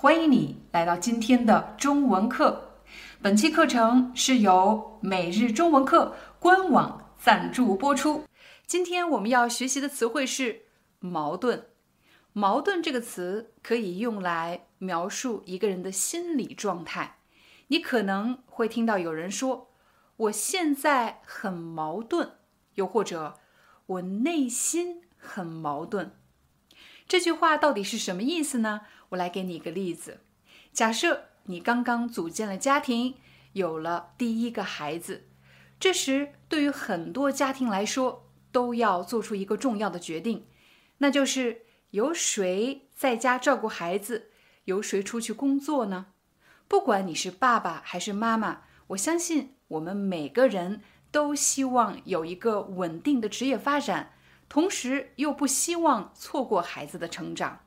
欢迎你来到今天的中文课。本期课程是由每日中文课官网赞助播出。今天我们要学习的词汇是“矛盾”。矛盾这个词可以用来描述一个人的心理状态。你可能会听到有人说：“我现在很矛盾”，又或者“我内心很矛盾”。这句话到底是什么意思呢？我来给你一个例子。假设你刚刚组建了家庭，有了第一个孩子，这时对于很多家庭来说，都要做出一个重要的决定，那就是由谁在家照顾孩子，由谁出去工作呢？不管你是爸爸还是妈妈，我相信我们每个人都希望有一个稳定的职业发展，同时又不希望错过孩子的成长。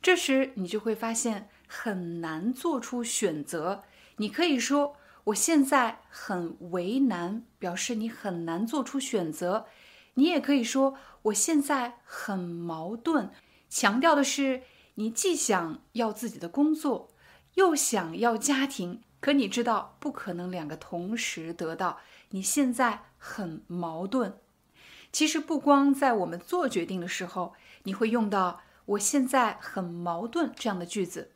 这时你就会发现很难做出选择。你可以说我现在很为难，表示你很难做出选择。你也可以说我现在很矛盾，强调的是你既想要自己的工作，又想要家庭。可你知道不可能两个同时得到。你现在很矛盾。其实不光在我们做决定的时候，你会用到。我现在很矛盾，这样的句子，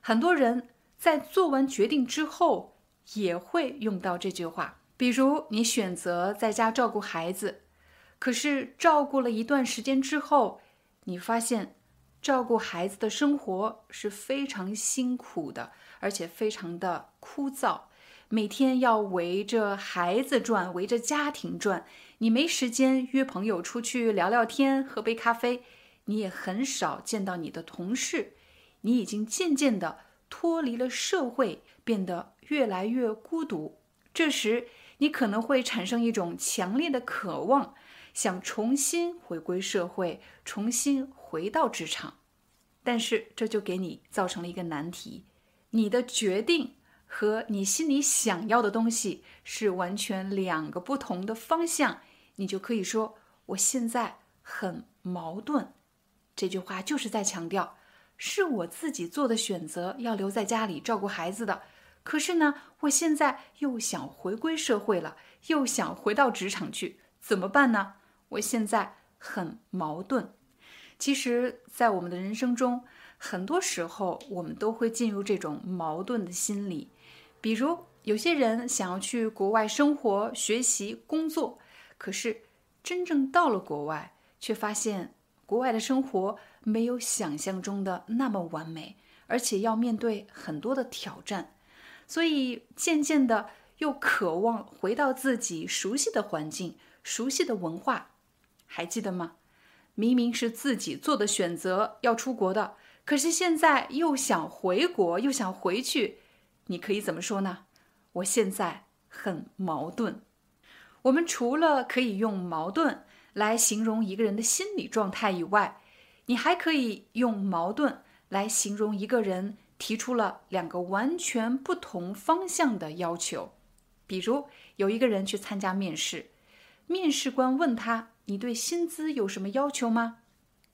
很多人在做完决定之后也会用到这句话。比如，你选择在家照顾孩子，可是照顾了一段时间之后，你发现照顾孩子的生活是非常辛苦的，而且非常的枯燥，每天要围着孩子转，围着家庭转，你没时间约朋友出去聊聊天，喝杯咖啡。你也很少见到你的同事，你已经渐渐的脱离了社会，变得越来越孤独。这时，你可能会产生一种强烈的渴望，想重新回归社会，重新回到职场。但是，这就给你造成了一个难题：你的决定和你心里想要的东西是完全两个不同的方向。你就可以说：“我现在很矛盾。”这句话就是在强调，是我自己做的选择，要留在家里照顾孩子的。可是呢，我现在又想回归社会了，又想回到职场去，怎么办呢？我现在很矛盾。其实，在我们的人生中，很多时候我们都会进入这种矛盾的心理。比如，有些人想要去国外生活、学习、工作，可是真正到了国外，却发现。国外的生活没有想象中的那么完美，而且要面对很多的挑战，所以渐渐的又渴望回到自己熟悉的环境、熟悉的文化。还记得吗？明明是自己做的选择要出国的，可是现在又想回国，又想回去。你可以怎么说呢？我现在很矛盾。我们除了可以用矛盾。来形容一个人的心理状态以外，你还可以用矛盾来形容一个人提出了两个完全不同方向的要求。比如，有一个人去参加面试，面试官问他：“你对薪资有什么要求吗？”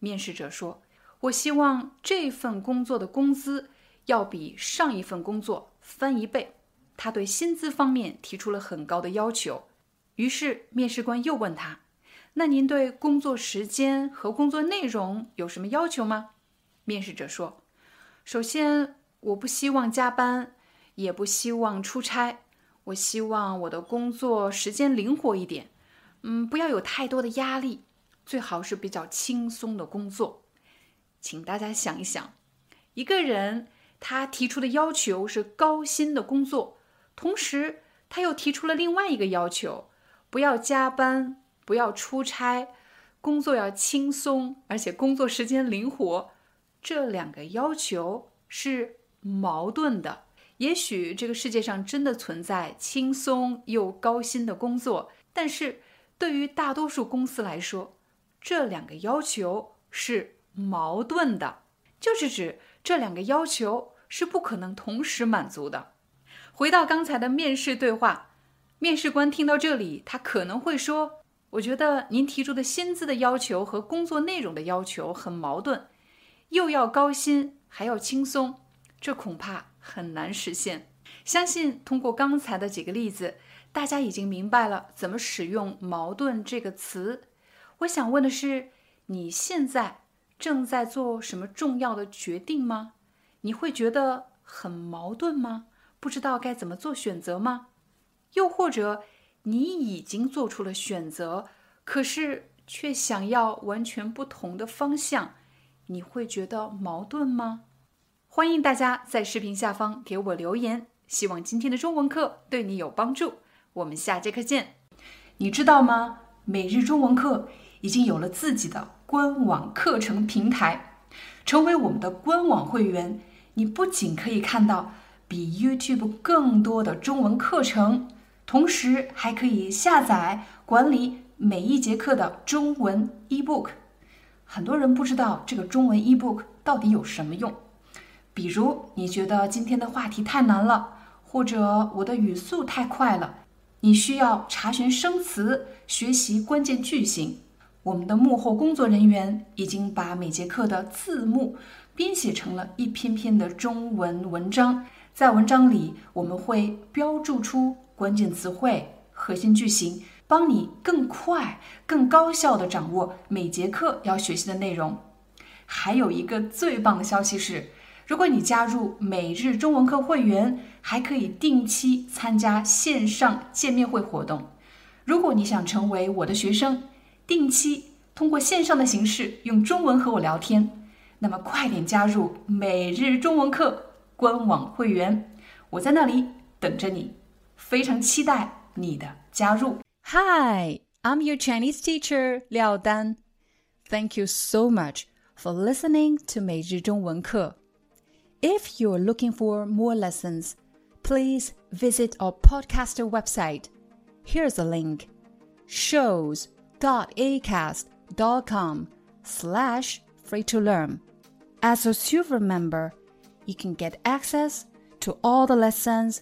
面试者说：“我希望这份工作的工资要比上一份工作翻一倍。”他对薪资方面提出了很高的要求。于是，面试官又问他。那您对工作时间和工作内容有什么要求吗？面试者说：“首先，我不希望加班，也不希望出差。我希望我的工作时间灵活一点，嗯，不要有太多的压力，最好是比较轻松的工作。”请大家想一想，一个人他提出的要求是高薪的工作，同时他又提出了另外一个要求：不要加班。不要出差，工作要轻松，而且工作时间灵活，这两个要求是矛盾的。也许这个世界上真的存在轻松又高薪的工作，但是对于大多数公司来说，这两个要求是矛盾的，就是指这两个要求是不可能同时满足的。回到刚才的面试对话，面试官听到这里，他可能会说：“我觉得您提出的薪资的要求和工作内容的要求很矛盾，又要高薪还要轻松，这恐怕。”很难实现。相信通过刚才的几个例子，大家已经明白了怎么使用“矛盾”这个词。我想问的是，你现在正在做什么重要的决定吗？你会觉得很矛盾吗？不知道该怎么做选择吗？又或者你已经做出了选择，可是却想要完全不同的方向，你会觉得矛盾吗？欢迎大家在视频下方给我留言，希望今天的中文课对你有帮助。我们下节课见。你知道吗？每日中文课已经有了自己的官网课程平台。成为我们的官网会员，你不仅可以看到比 YouTube 更多的中文课程，同时还可以下载管理每一节课的中文 eBook。很多人不知道这个中文 eBook 到底有什么用。比如你觉得今天的话题太难了，或者我的语速太快了，你需要查询生词、学习关键句型。我们的幕后工作人员已经把每节课的字幕编写成了一篇篇的中文文章，在文章里我们会标注出关键词汇、核心句型，帮你更快、更高效地掌握每节课要学习的内容。还有一个最棒的消息是。如果你加入每日中文课会员，还可以定期参加线上见面会活动。如果你想成为我的学生，定期通过线上的形式用中文和我聊天，那么快点加入每日中文课官网会员，我在那里等着你，非常期待你的加入。Hi, I'm your Chinese teacher Liao Dan. Thank you so much for listening to 每日中文课。If you're looking for more lessons, please visit our podcaster website. Here's a link shows.acast.com slash free to learn. As a silver member, you can get access to all the lessons